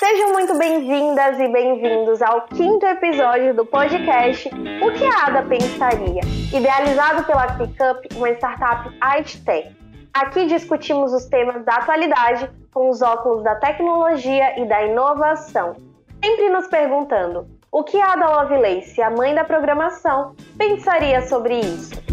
Sejam muito bem-vindas e bem-vindos ao quinto episódio do podcast O que a Ada Pensaria, idealizado pela Pickup, uma startup IT-Tech. Aqui discutimos os temas da atualidade com os óculos da tecnologia e da inovação, sempre nos perguntando o que a Ada Lovelace, a mãe da programação, pensaria sobre isso.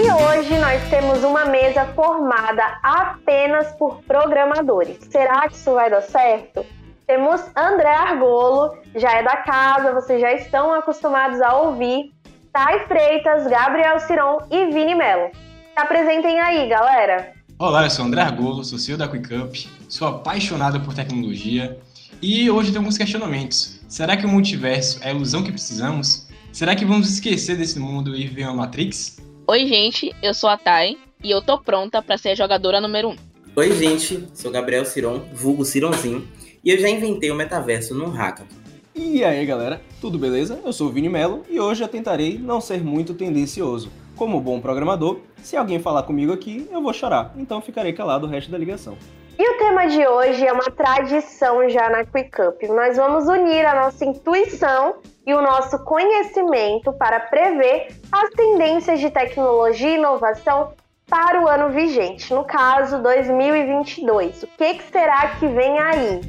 E hoje nós temos uma mesa formada apenas por programadores. Será que isso vai dar certo? Temos André Argolo, já é da casa, vocês já estão acostumados a ouvir. Thay Freitas, Gabriel Ciron e Vini Melo. Se apresentem aí, galera. Olá, eu sou André Argolo, sou CEO da QuickUp, sou apaixonado por tecnologia e hoje tem alguns questionamentos. Será que o multiverso é a ilusão que precisamos? Será que vamos esquecer desse mundo e viver uma Matrix? Oi, gente, eu sou a Thay e eu tô pronta para ser a jogadora número 1. Um. Oi, gente, sou Gabriel Ciron, vulgo Cironzinho, e eu já inventei o metaverso no Hackathon. E aí, galera, tudo beleza? Eu sou o Vini Melo e hoje eu tentarei não ser muito tendencioso. Como bom programador, se alguém falar comigo aqui, eu vou chorar, então ficarei calado o resto da ligação. E o tema de hoje é uma tradição já na QuickUp. Nós vamos unir a nossa intuição e o nosso conhecimento para prever as tendências de tecnologia e inovação para o ano vigente, no caso 2022. O que, que será que vem aí?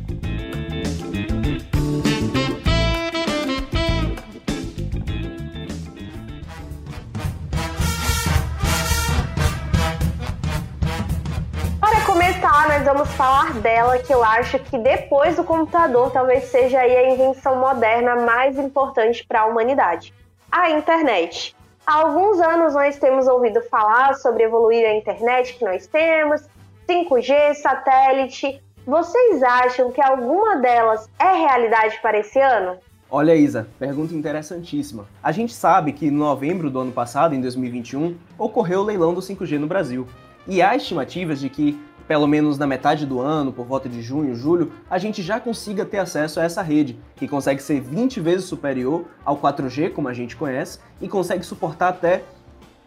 Começar, nós vamos falar dela, que eu acho que depois do computador talvez seja aí a invenção moderna mais importante para a humanidade: a internet. Há alguns anos nós temos ouvido falar sobre evoluir a internet que nós temos, 5G, satélite. Vocês acham que alguma delas é realidade para esse ano? Olha, Isa, pergunta interessantíssima. A gente sabe que em novembro do ano passado, em 2021, ocorreu o leilão do 5G no Brasil. E há estimativas de que pelo menos na metade do ano, por volta de junho, julho, a gente já consiga ter acesso a essa rede, que consegue ser 20 vezes superior ao 4G, como a gente conhece, e consegue suportar até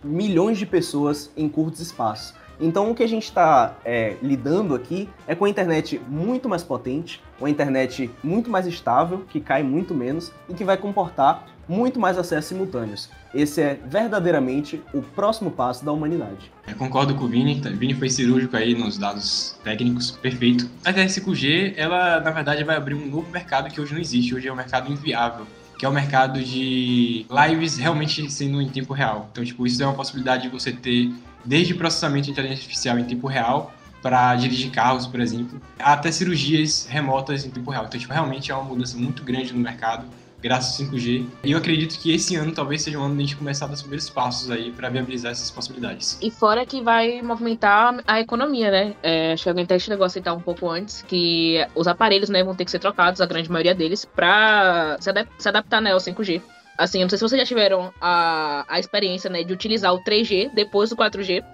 milhões de pessoas em curtos espaços. Então o que a gente está é, lidando aqui é com a internet muito mais potente, uma internet muito mais estável, que cai muito menos e que vai comportar muito mais acessos simultâneos. Esse é verdadeiramente o próximo passo da humanidade. Eu concordo com o Vini, o Vini foi cirúrgico aí nos dados técnicos, perfeito. A 5G, ela na verdade vai abrir um novo mercado que hoje não existe, hoje é um mercado inviável que é o mercado de lives realmente sendo em tempo real. Então, tipo, isso é uma possibilidade de você ter desde processamento de inteligência artificial em tempo real para dirigir carros, por exemplo, até cirurgias remotas em tempo real. Então, tipo, realmente é uma mudança muito grande no mercado graças ao 5G. E eu acredito que esse ano talvez seja um ano de a gente começar a dar os primeiros passos aí para viabilizar essas possibilidades. E fora que vai movimentar a economia, né? É, acho que alguém até chegou a citar um pouco antes que os aparelhos né, vão ter que ser trocados, a grande maioria deles, para se, adap se, adaptar né, ao 5G. Assim, eu não sei se vocês já tiveram a, a experiência né, de utilizar o 3G depois do 4G.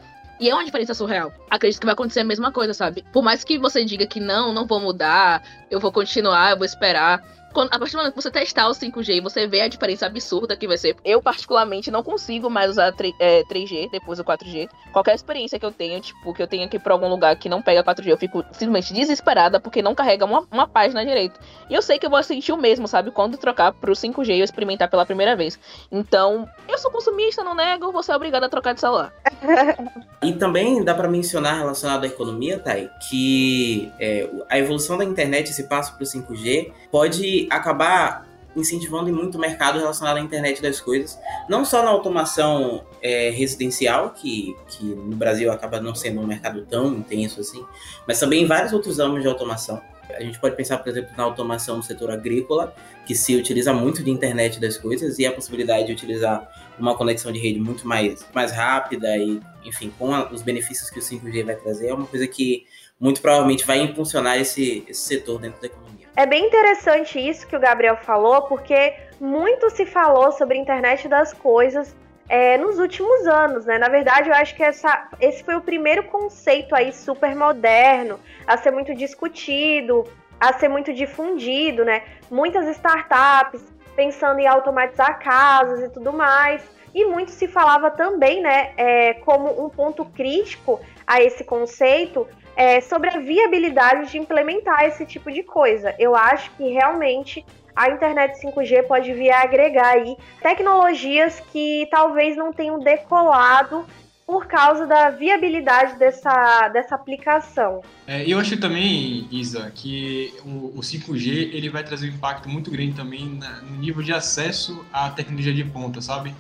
E é uma diferença surreal. Acredito que vai acontecer a mesma coisa, sabe? Por mais que você diga que não, não vou mudar, eu vou continuar, eu vou esperar quando, a partir do momento que você testar o 5G e você vê a diferença absurda que vai ser. Eu, particularmente, não consigo mais usar 3, é, 3G depois do 4G. Qualquer experiência que eu tenha, tipo, que eu tenha que ir pra algum lugar que não pega 4G, eu fico simplesmente desesperada porque não carrega uma, uma página direito. E eu sei que eu vou sentir o mesmo, sabe? Quando trocar pro 5G e eu experimentar pela primeira vez. Então, eu sou consumista, não nego, vou ser obrigada a trocar de celular. e também dá para mencionar relacionado à economia, Thay, que é, a evolução da internet, esse passo pro 5G, pode acabar incentivando muito o mercado relacionado à internet das coisas, não só na automação é, residencial, que, que no Brasil acaba não sendo um mercado tão intenso assim, mas também em vários outros ramos de automação. A gente pode pensar, por exemplo, na automação no setor agrícola, que se utiliza muito de internet das coisas e a possibilidade de utilizar uma conexão de rede muito mais, mais rápida e, enfim, com a, os benefícios que o 5G vai trazer, é uma coisa que muito provavelmente vai impulsionar esse, esse setor dentro da economia. É bem interessante isso que o Gabriel falou, porque muito se falou sobre a internet das coisas é, nos últimos anos, né? Na verdade, eu acho que essa, esse foi o primeiro conceito aí super moderno a ser muito discutido, a ser muito difundido, né? Muitas startups pensando em automatizar casas e tudo mais. E muito se falava também, né, é, como um ponto crítico a esse conceito, é, sobre a viabilidade de implementar esse tipo de coisa. Eu acho que realmente a internet 5G pode vir a agregar aí tecnologias que talvez não tenham decolado por causa da viabilidade dessa, dessa aplicação. É, eu acho também, Isa, que o, o, 5G ele vai trazer um impacto muito grande também na, no nível de acesso à tecnologia de ponta, sabe?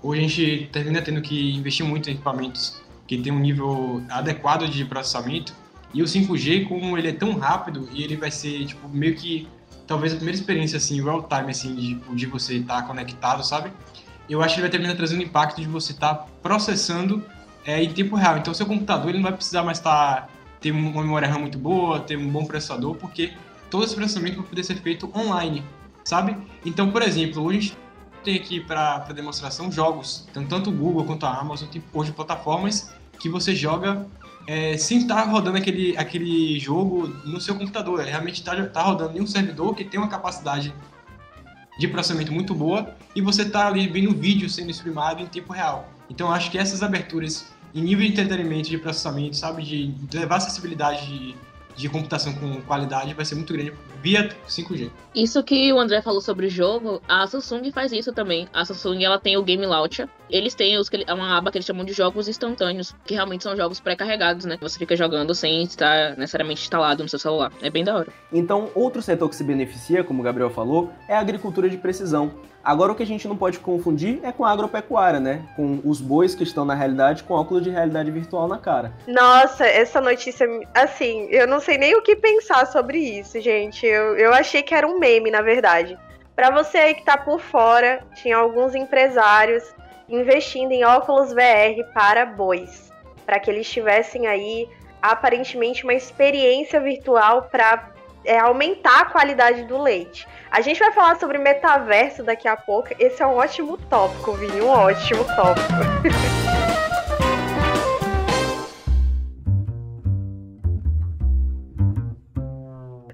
Hoje a gente termina tendo que investir muito em equipamentos que tem um nível adequado de processamento e o 5G, como ele é tão rápido e ele vai ser tipo meio que talvez a primeira experiência assim real time assim de, de você estar tá conectado, sabe? Eu acho que ele vai terminar trazendo impacto de você estar tá processando é, em tempo real. Então, seu computador ele não vai precisar mais tá, ter uma memória RAM muito boa, ter um bom processador, porque todo esse processamento vai poder ser feito online, sabe? Então, por exemplo, hoje a gente tem aqui para demonstração jogos, então tanto o Google quanto a Amazon tem hoje plataformas que você joga é, sem estar rodando aquele, aquele jogo no seu computador. Ele realmente está tá rodando em um servidor que tem uma capacidade de processamento muito boa e você está ali vendo o vídeo sendo streamado em tempo real. Então acho que essas aberturas em nível de entretenimento, de processamento, sabe, de levar acessibilidade de, de computação com qualidade vai ser muito grande via 5G. Isso que o André falou sobre o jogo, a Samsung faz isso também. A Samsung ela tem o Game Launcher. Eles têm os, uma aba que eles chamam de jogos instantâneos, que realmente são jogos pré-carregados, né? Você fica jogando sem estar necessariamente instalado no seu celular. É bem da hora. Então, outro setor que se beneficia, como o Gabriel falou, é a agricultura de precisão. Agora o que a gente não pode confundir é com a agropecuária, né? Com os bois que estão na realidade com óculos de realidade virtual na cara. Nossa, essa notícia, assim, eu não sei nem o que pensar sobre isso, gente. Eu, eu achei que era um meme, na verdade. Para você aí que tá por fora, tinha alguns empresários investindo em óculos VR para bois, para que eles tivessem aí aparentemente uma experiência virtual para é, aumentar a qualidade do leite. A gente vai falar sobre metaverso daqui a pouco. Esse é um ótimo tópico, Vini, um ótimo tópico.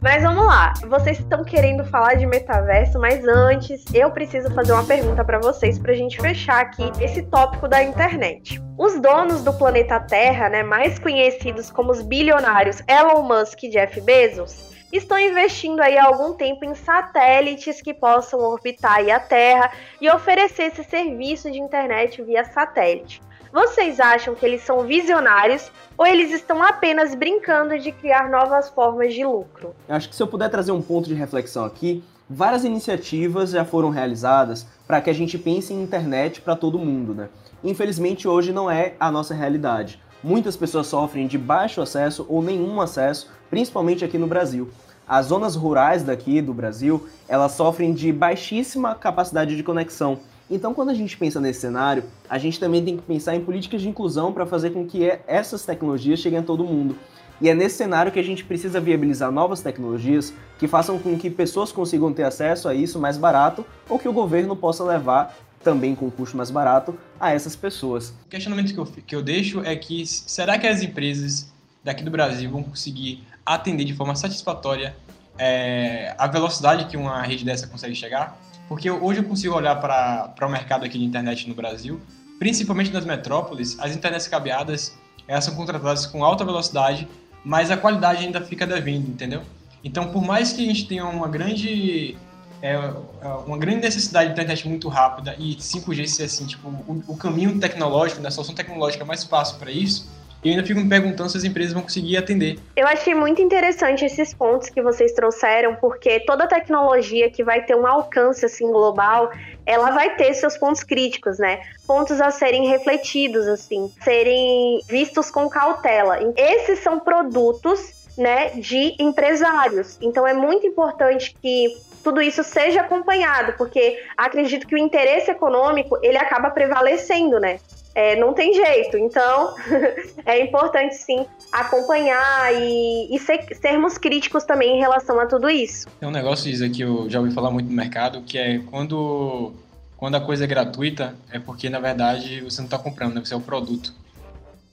Mas vamos lá, vocês estão querendo falar de metaverso, mas antes eu preciso fazer uma pergunta para vocês para a gente fechar aqui esse tópico da internet. Os donos do planeta Terra, né, mais conhecidos como os bilionários Elon Musk e Jeff Bezos, estão investindo aí algum tempo em satélites que possam orbitar a Terra e oferecer esse serviço de internet via satélite. Vocês acham que eles são visionários ou eles estão apenas brincando de criar novas formas de lucro? Eu acho que se eu puder trazer um ponto de reflexão aqui, várias iniciativas já foram realizadas para que a gente pense em internet para todo mundo, né? Infelizmente hoje não é a nossa realidade. Muitas pessoas sofrem de baixo acesso ou nenhum acesso, principalmente aqui no Brasil. As zonas rurais daqui do Brasil, elas sofrem de baixíssima capacidade de conexão. Então, quando a gente pensa nesse cenário, a gente também tem que pensar em políticas de inclusão para fazer com que essas tecnologias cheguem a todo mundo. E é nesse cenário que a gente precisa viabilizar novas tecnologias que façam com que pessoas consigam ter acesso a isso mais barato ou que o governo possa levar também com custo mais barato a essas pessoas. O questionamento que eu, que eu deixo é que será que as empresas daqui do Brasil vão conseguir atender de forma satisfatória é, a velocidade que uma rede dessa consegue chegar? Porque hoje eu consigo olhar para o mercado aqui de internet no Brasil, principalmente nas metrópoles, as internets cabeadas elas são contratadas com alta velocidade, mas a qualidade ainda fica devendo, entendeu? Então, por mais que a gente tenha uma grande é, é, uma grande necessidade de internet muito rápida e 5G ser assim, tipo, o, o caminho tecnológico, né, a solução tecnológica mais fácil para isso, eu ainda fico me perguntando se as empresas vão conseguir atender. Eu achei muito interessante esses pontos que vocês trouxeram, porque toda tecnologia que vai ter um alcance assim global, ela vai ter seus pontos críticos, né? Pontos a serem refletidos, assim, serem vistos com cautela. Esses são produtos, né, de empresários. Então é muito importante que tudo isso seja acompanhado, porque acredito que o interesse econômico ele acaba prevalecendo, né? É, não tem jeito. Então, é importante sim acompanhar e, e ser, sermos críticos também em relação a tudo isso. Tem um negócio isso que eu já ouvi falar muito no mercado, que é quando, quando a coisa é gratuita, é porque na verdade você não está comprando, né? você é o produto.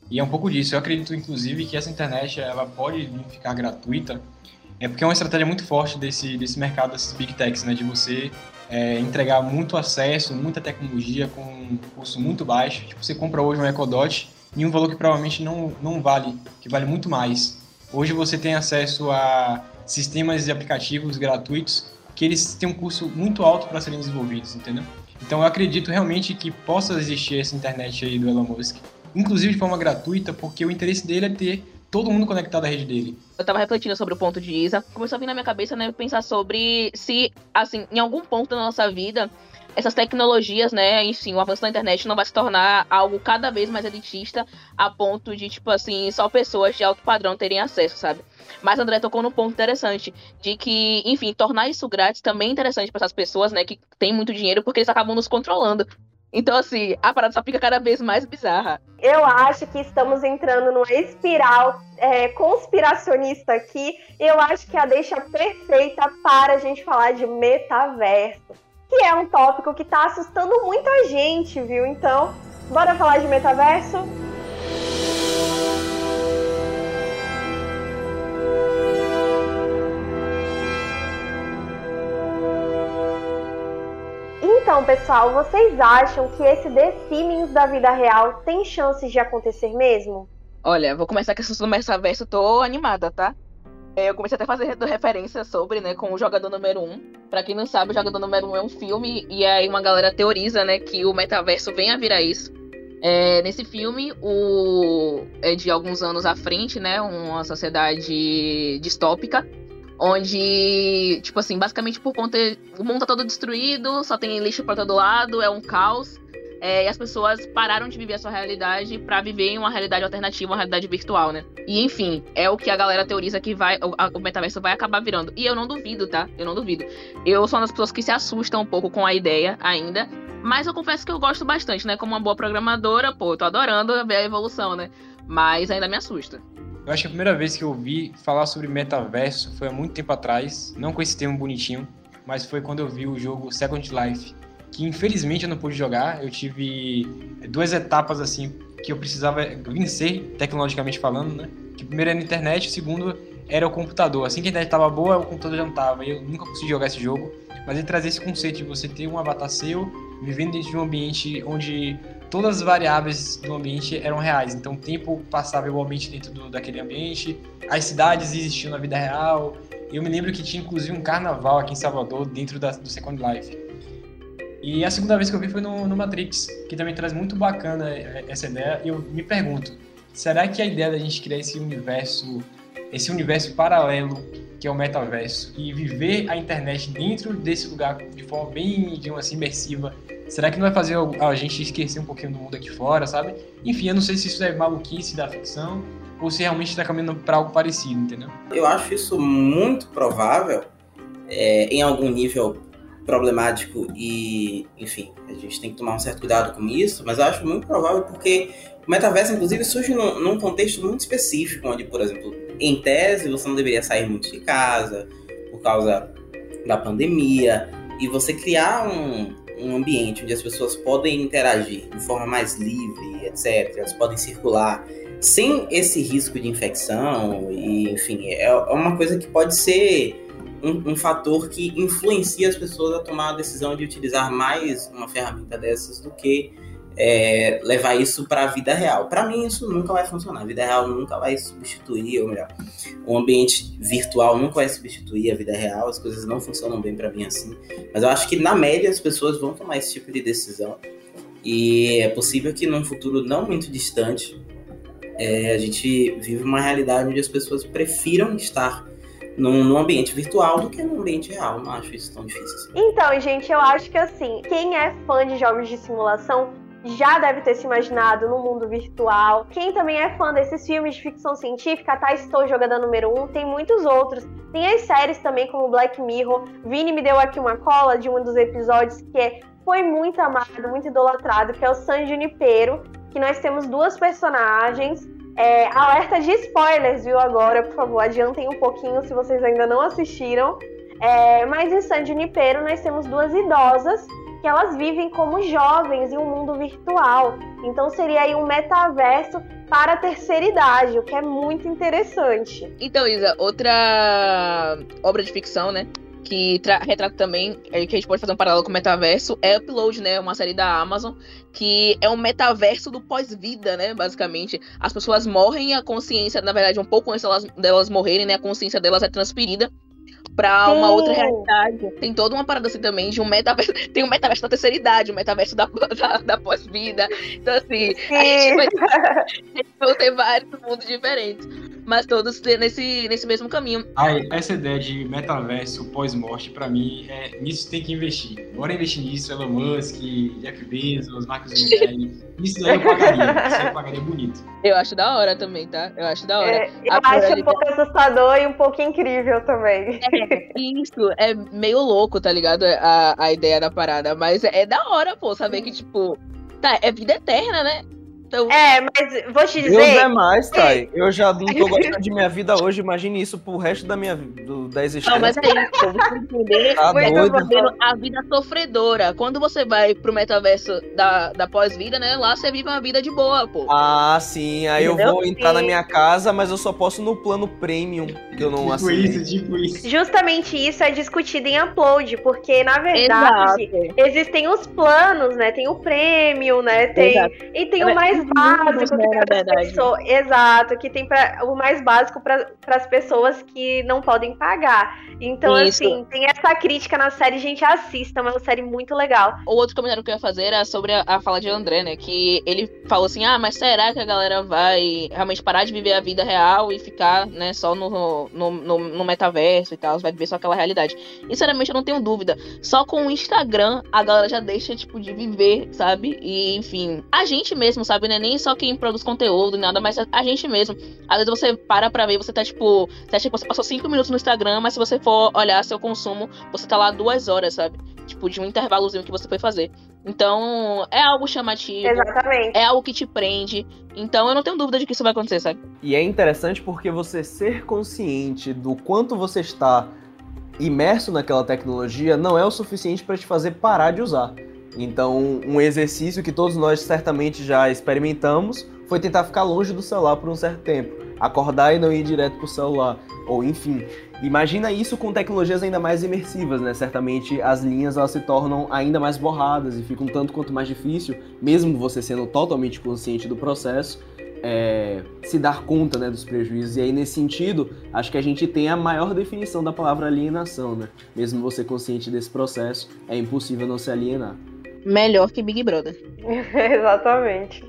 E é um pouco disso. Eu acredito, inclusive, que essa internet ela pode ficar gratuita é porque é uma estratégia muito forte desse, desse mercado, desses big techs, né? De você é, entregar muito acesso, muita tecnologia com um custo muito baixo. Tipo, você compra hoje um EcoDot em um valor que provavelmente não, não vale, que vale muito mais. Hoje você tem acesso a sistemas e aplicativos gratuitos que eles têm um custo muito alto para serem desenvolvidos, entendeu? Então eu acredito realmente que possa existir essa internet aí do Elon Musk, inclusive de forma gratuita, porque o interesse dele é ter todo mundo conectado à rede dele. Eu tava refletindo sobre o ponto de Isa. Começou a vir na minha cabeça, né, pensar sobre se, assim, em algum ponto da nossa vida, essas tecnologias, né, enfim, o avanço da internet não vai se tornar algo cada vez mais elitista a ponto de, tipo assim, só pessoas de alto padrão terem acesso, sabe? Mas André tocou num ponto interessante de que, enfim, tornar isso grátis também é interessante para essas pessoas, né, que têm muito dinheiro, porque eles acabam nos controlando. Então, assim, a parada só fica cada vez mais bizarra. Eu acho que estamos entrando numa espiral é, conspiracionista aqui. Eu acho que é a deixa perfeita para a gente falar de metaverso, que é um tópico que está assustando muita gente, viu? Então, bora falar de metaverso? Então, pessoal, vocês acham que esse The Sims da vida real tem chances de acontecer mesmo? Olha, vou começar com esse metaverso, tô animada, tá? É, eu comecei até a fazer referência sobre, né, com o Jogador Número 1. Pra quem não sabe, o Jogador Número 1 é um filme, e aí uma galera teoriza, né, que o metaverso vem a virar isso. É, nesse filme, o é de alguns anos à frente, né, uma sociedade distópica, onde, tipo assim, basicamente por conta. O mundo tá todo destruído, só tem lixo pra todo lado, é um caos. É, e as pessoas pararam de viver a sua realidade para viver em uma realidade alternativa, uma realidade virtual, né? E enfim, é o que a galera teoriza que vai, o, a, o metaverso vai acabar virando. E eu não duvido, tá? Eu não duvido. Eu sou uma das pessoas que se assustam um pouco com a ideia ainda. Mas eu confesso que eu gosto bastante, né? Como uma boa programadora, pô, eu tô adorando ver a evolução, né? Mas ainda me assusta. Eu acho que a primeira vez que eu ouvi falar sobre metaverso foi há muito tempo atrás, não com esse termo bonitinho, mas foi quando eu vi o jogo Second Life, que infelizmente eu não pude jogar. Eu tive duas etapas assim que eu precisava vencer, tecnologicamente falando, né? Que primeiro era a internet, o segundo era o computador. Assim que a internet estava boa, o computador já não estava. Eu nunca consegui jogar esse jogo, mas ele trazia esse conceito de você ter um avatar seu, vivendo dentro de um ambiente onde todas as variáveis do ambiente eram reais. Então o tempo passava igualmente dentro do, daquele ambiente, as cidades existiam na vida real. Eu me lembro que tinha inclusive um carnaval aqui em Salvador dentro da, do Second Life. E a segunda vez que eu vi foi no, no Matrix, que também traz muito bacana essa ideia. E eu me pergunto, será que a ideia da gente criar esse universo, esse universo paralelo que é o metaverso, e viver a internet dentro desse lugar de forma bem, digamos assim, imersiva, será que não vai fazer a gente esquecer um pouquinho do mundo aqui fora, sabe? Enfim, eu não sei se isso é maluquice da ficção ou se realmente está caminhando para algo parecido, entendeu? Eu acho isso muito provável, é, em algum nível problemático e, enfim, a gente tem que tomar um certo cuidado com isso, mas eu acho muito provável porque o metaverso, inclusive, surge num, num contexto muito específico, onde, por exemplo, em tese, você não deveria sair muito de casa por causa da pandemia, e você criar um, um ambiente onde as pessoas podem interagir de forma mais livre, etc., elas podem circular sem esse risco de infecção, e enfim, é, é uma coisa que pode ser um, um, fator que influencia as pessoas a tomar a decisão de utilizar mais uma ferramenta dessas do que é, levar isso para a vida real. Para mim, isso nunca vai funcionar. A vida real nunca vai substituir, ou melhor, o ambiente virtual nunca vai substituir a vida real. As coisas não funcionam bem para mim assim. Mas eu acho que, na média, as pessoas vão tomar esse tipo de decisão. E é possível que, num futuro não muito distante, é, a gente vive uma realidade onde as pessoas prefiram estar num, num, ambiente virtual do que num ambiente real. Não acho isso tão difícil. Assim. Então, gente, eu acho que assim, quem é fã de jogos de simulação já deve ter se imaginado no mundo virtual. Quem também é fã desses filmes de ficção científica, tá? Estou jogando número um. Tem muitos outros. Tem as séries também, como Black Mirror. Vini me deu aqui uma cola de um dos episódios que é, foi muito amado, muito idolatrado, que é o San Junipero. Que nós temos duas personagens. É, alerta de spoilers, viu? Agora, por favor, adiantem um pouquinho se vocês ainda não assistiram. É, mas em San Junipero nós temos duas idosas que elas vivem como jovens em um mundo virtual. Então seria aí um metaverso para a terceira idade, o que é muito interessante. Então, Isa, outra obra de ficção, né? Que retrata também, é, que a gente pode fazer um paralelo com o metaverso, é Upload, né? Uma série da Amazon, que é um metaverso do pós-vida, né? Basicamente. As pessoas morrem e a consciência, na verdade, um pouco antes delas, delas morrerem, né? A consciência delas é transferida pra uma outra realidade. Tem toda uma parada assim também de um metaverso. Tem um metaverso da terceira idade, um metaverso da, da, da pós-vida. Então, assim, a gente, vai, a gente vai ter vários mundos diferentes mas todos nesse, nesse mesmo caminho. Ai, essa ideia de metaverso pós-morte, para mim, é nisso tem que investir. Bora investir nisso, Elon Musk, Jeff Bezos, Marcos Zuckerberg. Isso daí eu pagaria, isso eu pagaria bonito. Eu acho da hora também, tá? Eu acho da hora. É, eu a acho um pouco assustador e um pouco incrível também. É, isso, é meio louco, tá ligado? A, a ideia da parada, mas é da hora, pô, saber que, tipo, tá, é vida eterna, né? Então... É, mas vou te dizer. Deus é mais, Thay. Eu já não tô gostando de minha vida hoje. Imagine isso pro resto da minha do, da existência. Não, mas é isso. Você entender tá doido. a vida sofredora. Quando você vai pro metaverso da, da pós-vida, né? Lá você vive uma vida de boa, pô. Ah, sim. Aí Entendeu? eu vou entrar sim. na minha casa, mas eu só posso no plano premium, que eu não tipo assinei. Isso, tipo isso. Justamente isso é discutido em upload, porque na verdade Exato. existem os planos, né? Tem o premium, né? Tem, Exato. e tem o mais mais básico né, que pessoas, exato, que tem pra, o mais básico para as pessoas que não podem pagar. Então, Isso. assim, tem essa crítica na série, gente, assista, é uma série muito legal. O outro comentário que eu ia fazer era sobre a, a fala de André, né? Que ele falou assim: ah, mas será que a galera vai realmente parar de viver a vida real e ficar, né, só no, no, no, no metaverso e tal? Vai viver só aquela realidade. E, sinceramente, eu não tenho dúvida. Só com o Instagram a galera já deixa, tipo, de viver, sabe? E, enfim, a gente mesmo, sabe, né? Nem só quem produz conteúdo, nada, mas a, a gente mesmo. Às vezes você para pra ver, você tá, tipo, você acha que você passou cinco minutos no Instagram, mas se você for olhar seu consumo, você tá lá duas horas, sabe? Tipo, de um intervalozinho que você foi fazer. Então, é algo chamativo. Exatamente. É algo que te prende. Então, eu não tenho dúvida de que isso vai acontecer, sabe? E é interessante porque você ser consciente do quanto você está imerso naquela tecnologia não é o suficiente para te fazer parar de usar. Então, um exercício que todos nós certamente já experimentamos foi tentar ficar longe do celular por um certo tempo. Acordar e não ir direto para o celular. Ou enfim, imagina isso com tecnologias ainda mais imersivas, né? Certamente as linhas elas se tornam ainda mais borradas e fica um tanto quanto mais difícil, mesmo você sendo totalmente consciente do processo, é, se dar conta né, dos prejuízos. E aí, nesse sentido, acho que a gente tem a maior definição da palavra alienação, né? Mesmo você consciente desse processo, é impossível não se alienar melhor que Big Brother. Exatamente.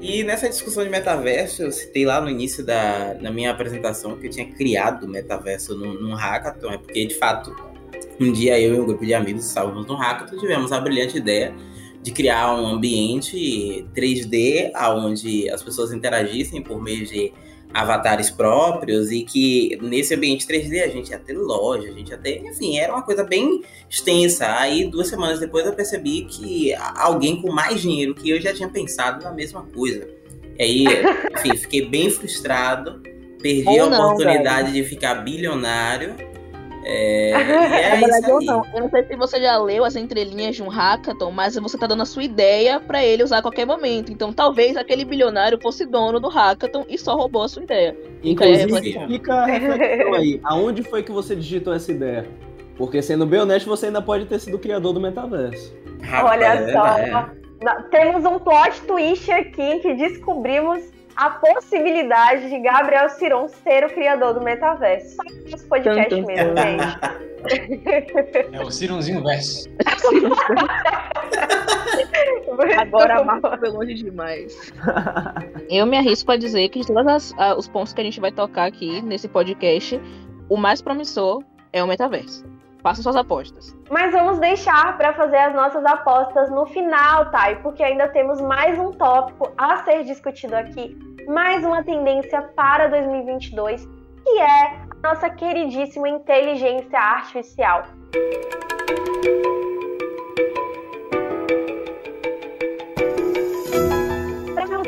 E nessa discussão de metaverso, eu citei lá no início da, da minha apresentação que eu tinha criado o metaverso num, num hackathon, é porque de fato, um dia eu e um grupo de amigos estávamos no hackathon, tivemos a brilhante ideia de criar um ambiente 3D onde as pessoas interagissem por meio de avatares próprios e que nesse ambiente 3D a gente ia ter loja, a gente ia ter, enfim, era uma coisa bem extensa. Aí duas semanas depois eu percebi que alguém com mais dinheiro que eu já tinha pensado na mesma coisa. E aí, enfim, fiquei bem frustrado, perdi Ou a não, oportunidade velho. de ficar bilionário é, é verdade, eu não. Eu não sei se você já leu as entrelinhas de um hackathon, mas você tá dando a sua ideia para ele usar a qualquer momento. Então talvez aquele bilionário fosse dono do hackathon e só roubou a sua ideia. Inclusive, fica a reflexão aí. Aonde foi que você digitou essa ideia? Porque sendo bem honesto, você ainda pode ter sido o criador do metaverso. Olha só. É. Temos um plot twist aqui que descobrimos a possibilidade de Gabriel Ciron ser o criador do metaverso. Só esse podcast tum, tum, mesmo, gente. É o Cironzinho verso. Agora a marca foi longe demais. Eu me arrisco a dizer que de todos os pontos que a gente vai tocar aqui nesse podcast, o mais promissor é o metaverso. Façam suas apostas. Mas vamos deixar para fazer as nossas apostas no final, Thay, porque ainda temos mais um tópico a ser discutido aqui, mais uma tendência para 2022, que é a nossa queridíssima inteligência artificial.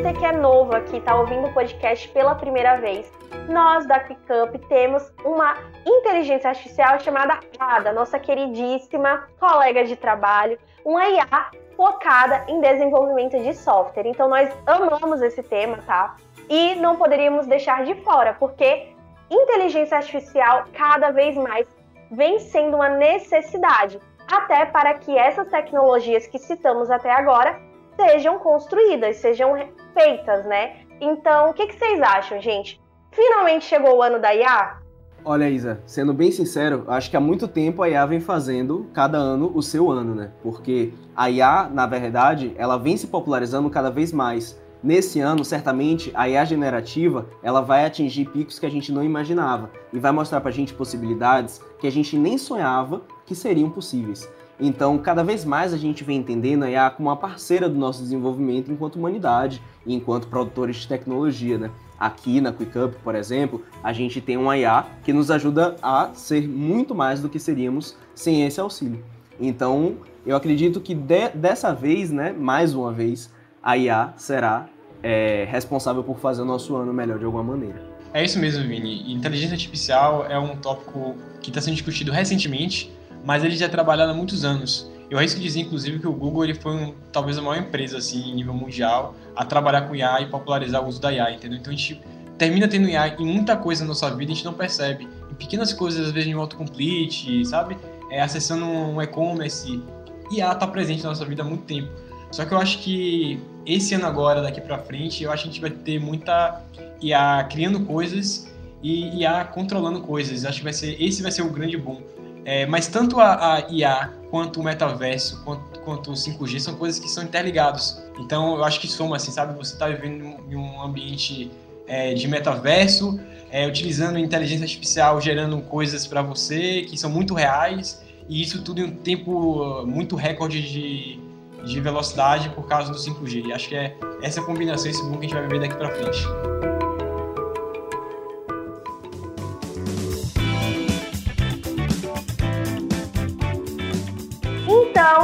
você que é novo aqui, está ouvindo o podcast pela primeira vez, nós da ClickUp temos uma inteligência artificial chamada Ada, nossa queridíssima colega de trabalho, uma IA focada em desenvolvimento de software. Então nós amamos esse tema, tá? E não poderíamos deixar de fora, porque inteligência artificial cada vez mais vem sendo uma necessidade, até para que essas tecnologias que citamos até agora sejam construídas, sejam feitas, né? Então, o que, que vocês acham, gente? Finalmente chegou o ano da IA? Olha, Isa, sendo bem sincero, acho que há muito tempo a IA vem fazendo cada ano o seu ano, né? Porque a IA, na verdade, ela vem se popularizando cada vez mais. Nesse ano, certamente, a IA generativa ela vai atingir picos que a gente não imaginava e vai mostrar para a gente possibilidades que a gente nem sonhava que seriam possíveis. Então, cada vez mais a gente vem entendendo a IA como uma parceira do nosso desenvolvimento enquanto humanidade e enquanto produtores de tecnologia, né? Aqui na QuickUp, por exemplo, a gente tem um IA que nos ajuda a ser muito mais do que seríamos sem esse auxílio. Então, eu acredito que de, dessa vez, né, mais uma vez, a IA será é, responsável por fazer o nosso ano melhor de alguma maneira. É isso mesmo, Vini. Inteligência artificial é um tópico que está sendo discutido recentemente, mas ele já é trabalhado há muitos anos. Eu arrisco dizer, inclusive, que o Google ele foi um, talvez a maior empresa assim, em nível mundial a trabalhar com IA e popularizar o uso da IA, entendeu? Então a gente termina tendo IA em muita coisa na nossa vida a gente não percebe. Em pequenas coisas, às vezes, em autocomplete, sabe? É, acessando um e-commerce. IA está presente na nossa vida há muito tempo. Só que eu acho que esse ano agora, daqui para frente, eu acho que a gente vai ter muita IA criando coisas e IA controlando coisas. Acho que vai ser esse vai ser o grande boom. É, mas tanto a, a, IA quanto o metaverso, quanto, quanto o 5G são coisas que são interligados. Então eu acho que soma assim, sabe? Você está vivendo em um ambiente é, de metaverso, é, utilizando inteligência artificial, gerando coisas para você que são muito reais, e isso tudo em um tempo muito recorde de, de velocidade por causa do 5G. E acho que é essa combinação, esse boom que a gente vai viver daqui para frente.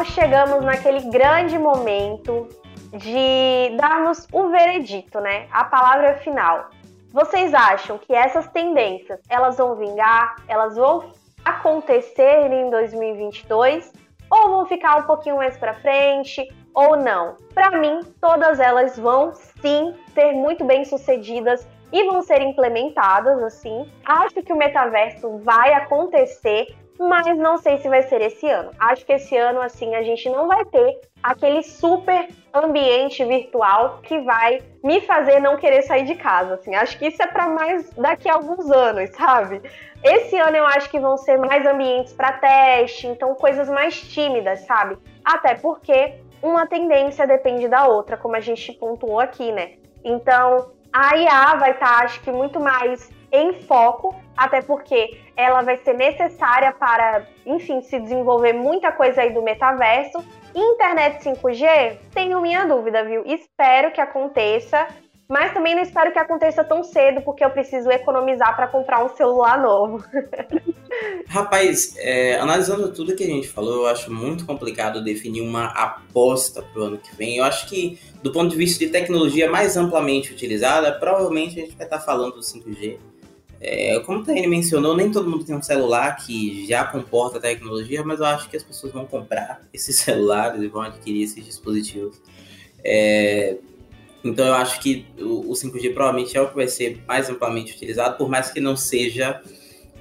Então chegamos naquele grande momento de darmos o veredito, né? A palavra final. Vocês acham que essas tendências elas vão vingar? Elas vão acontecer em 2022? Ou vão ficar um pouquinho mais para frente? Ou não? Para mim, todas elas vão sim ser muito bem sucedidas e vão ser implementadas assim. Acho que o metaverso vai acontecer, mas não sei se vai ser esse ano. Acho que esse ano, assim, a gente não vai ter aquele super ambiente virtual que vai me fazer não querer sair de casa, assim. Acho que isso é para mais daqui a alguns anos, sabe? Esse ano eu acho que vão ser mais ambientes para teste, então coisas mais tímidas, sabe? Até porque uma tendência depende da outra, como a gente pontuou aqui, né? Então, a IA vai estar, tá, acho que, muito mais em foco, até porque ela vai ser necessária para, enfim, se desenvolver muita coisa aí do metaverso. Internet 5G, tenho minha dúvida, viu? Espero que aconteça, mas também não espero que aconteça tão cedo, porque eu preciso economizar para comprar um celular novo. Rapaz, é, analisando tudo que a gente falou, eu acho muito complicado definir uma aposta para o ano que vem. Eu acho que, do ponto de vista de tecnologia mais amplamente utilizada, provavelmente a gente vai estar falando do 5G. É, como o Taine mencionou, nem todo mundo tem um celular que já comporta a tecnologia, mas eu acho que as pessoas vão comprar esses celulares e vão adquirir esses dispositivos. É, então eu acho que o, 5G provavelmente é o que vai ser mais amplamente utilizado, por mais que não seja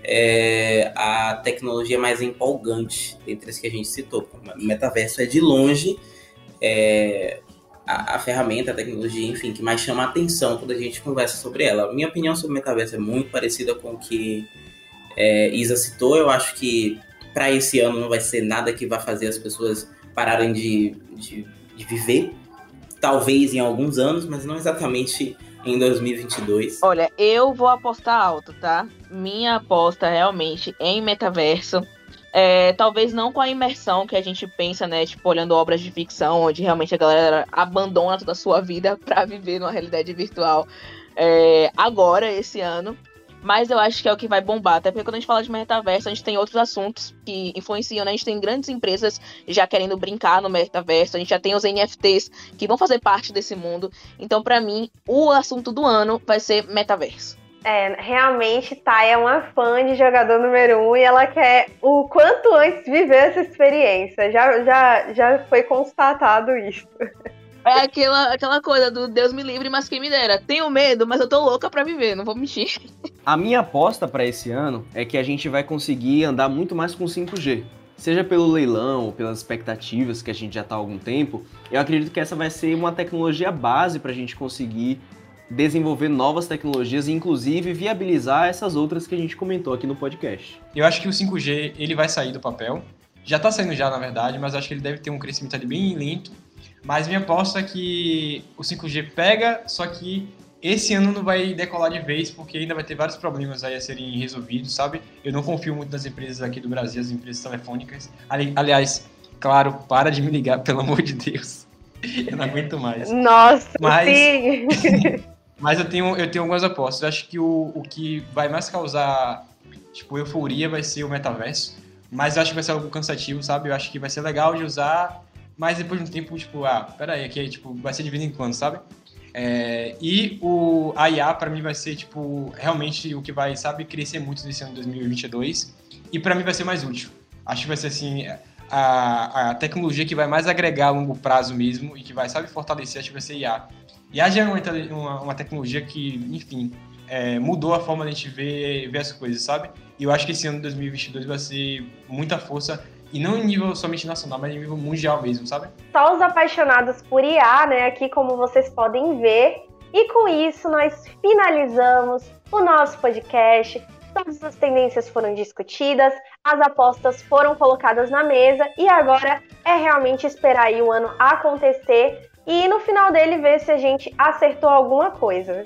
é, a tecnologia mais empolgante entre as que a gente citou. O metaverso é de longe é, a, a, ferramenta, a tecnologia, enfim, que mais chama a atenção quando a gente conversa sobre ela. Minha opinião sobre metaverso é muito parecida com o que é, Isa citou. Eu acho que para esse ano não vai ser nada que vá fazer as pessoas pararem de, de, de viver. Talvez em alguns anos, mas não exatamente em 2022. Olha, eu vou apostar alto, tá? Minha aposta realmente em metaverso é, talvez não com a imersão que a gente pensa, né? Tipo, olhando obras de ficção, onde realmente a galera abandona toda a sua vida para viver numa realidade virtual é, agora, esse ano. Mas eu acho que é o que vai bombar. Até porque quando a gente fala de metaverso, a gente tem outros assuntos que influenciam, né? A gente tem grandes empresas já querendo brincar no metaverso. A gente já tem os NFTs que vão fazer parte desse mundo. Então, para mim, o assunto do ano vai ser metaverso. É, realmente, Thay é uma fã de jogador número um e ela quer o quanto antes viver essa experiência. Já, já, já foi constatado isso. É aquela, aquela coisa do Deus me livre, mas quem me dera. Tenho medo, mas eu tô louca pra viver, não vou mentir. A minha aposta para esse ano é que a gente vai conseguir andar muito mais com 5G. Seja pelo leilão ou pelas expectativas que a gente já está há algum tempo, eu acredito que essa vai ser uma tecnologia base para a gente conseguir desenvolver novas tecnologias e inclusive viabilizar essas outras que a gente comentou aqui no podcast. Eu acho que o 5G ele vai sair do papel. Já está saindo já, na verdade, mas acho que ele deve ter um crescimento ali bem lento. Mas minha aposta é que o 5G pega, só que esse ano não vai decolar de vez, porque ainda vai ter vários problemas aí a serem resolvidos, sabe? Eu não confio muito nas empresas aqui do Brasil, as empresas telefônicas. Ali, aliás, claro, para de me ligar, pelo amor de Deus. Eu não aguento mais. Nossa, mas, sim! Mas eu tenho, eu tenho algumas apostas. Eu acho que o, o que vai mais causar, tipo, euforia vai ser o metaverso. Mas eu acho que vai ser algo cansativo, sabe? Eu acho que vai ser legal de usar, mas depois de um tempo, tipo, ah, peraí, aqui tipo, vai ser de vez em quando, sabe? É, e o a IA, para mim, vai ser, tipo, realmente o que vai, sabe, crescer muito nesse ano de 2022. E para mim vai ser mais útil. Acho que vai ser, assim, a, a tecnologia que vai mais agregar a longo prazo mesmo e que vai, sabe, fortalecer, acho que vai ser IA. E a já é uma, uma, tecnologia que, enfim, é, mudou a forma de a gente ver, ver as coisas, sabe? E eu acho que esse ano de 2022 vai ser muita força, e não em nível somente nacional, mas em nível mundial mesmo, sabe? Só os apaixonados por IA, né, aqui como vocês podem ver. E com isso nós finalizamos o nosso podcast. Todas as tendências foram discutidas, as apostas foram colocadas na mesa e agora é realmente esperar o ano acontecer e no final dele ver se a gente acertou alguma coisa.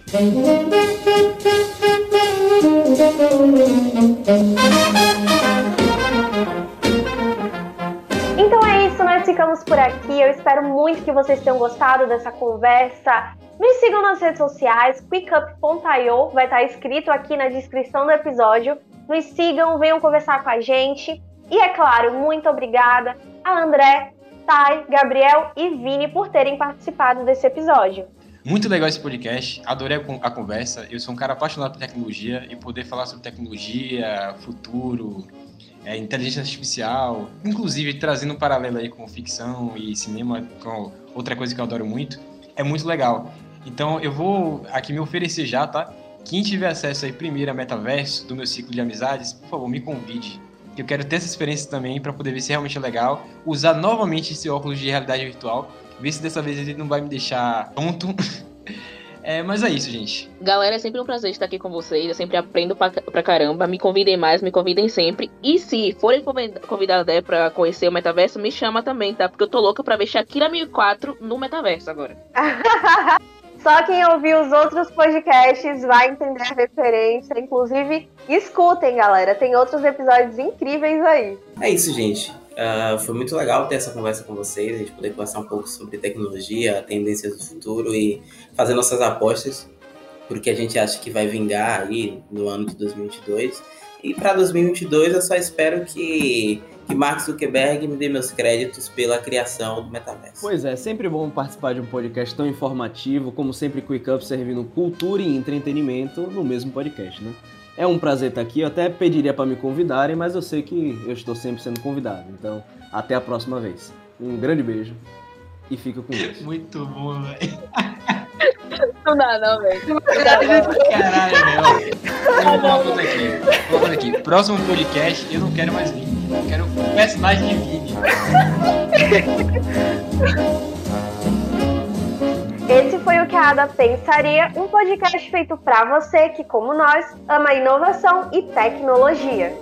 Então é isso, nós ficamos por aqui. Eu espero muito que vocês tenham gostado dessa conversa. Nos sigam nas redes sociais, quickup.io, vai estar escrito aqui na descrição do episódio. Nos sigam, venham conversar com a gente. E é claro, muito obrigada a André Thay, Gabriel e Vini por terem participado desse episódio. Muito legal esse podcast, adorei a conversa. Eu sou um cara apaixonado por tecnologia e poder falar sobre tecnologia, futuro, é, inteligência artificial, inclusive trazendo um paralelo aí com ficção e cinema, com outra coisa que eu adoro muito, é muito legal. Então eu vou aqui me oferecer já, tá? Quem tiver acesso aí primeiro a metaverso do meu ciclo de amizades, por favor, me convide que eu quero ter essa experiência também para poder ver se realmente é legal, usar novamente esse óculos de realidade virtual, ver se dessa vez ele não vai me deixar tonto. É, mas é isso, gente. Galera, é sempre um prazer estar aqui com vocês. Eu sempre aprendo pra, pra caramba. Me convidem mais, me convidem sempre. E se forem convidados né, pra conhecer o metaverso, me chama também, tá? Porque eu tô louca pra ver Shakira 1004 no metaverso agora. Só quem ouviu os outros podcasts vai entender a referência. Inclusive, escutem, galera. Tem outros episódios incríveis aí. É isso, gente. Uh, foi muito legal ter essa conversa com vocês, a gente poder conversar um pouco sobre tecnologia, tendências do futuro e fazer nossas apostas, porque a gente acha que vai vingar aí no ano de 2022. E para 2022 eu só espero que que Mark Zuckerberg me dê meus créditos pela criação do metaverso. Pois é, sempre bom participar de um podcast tão informativo, como sempre Quick Up servindo cultura e entretenimento no mesmo podcast, né? É um prazer estar aqui, eu até pediria para me convidarem, mas eu sei que eu estou sempre sendo convidado. Então, até a próxima vez. Um grande beijo e fica com Deus. Muito bom, velho. Não dá, não, velho. Caralho, meu. Eu vou uma aqui. Vou aqui. Próximo podcast, eu não quero mais vir. Eu quero um personagem de Vini. Esse foi o que a Ada pensaria, um podcast feito para você que, como nós, ama inovação e tecnologia.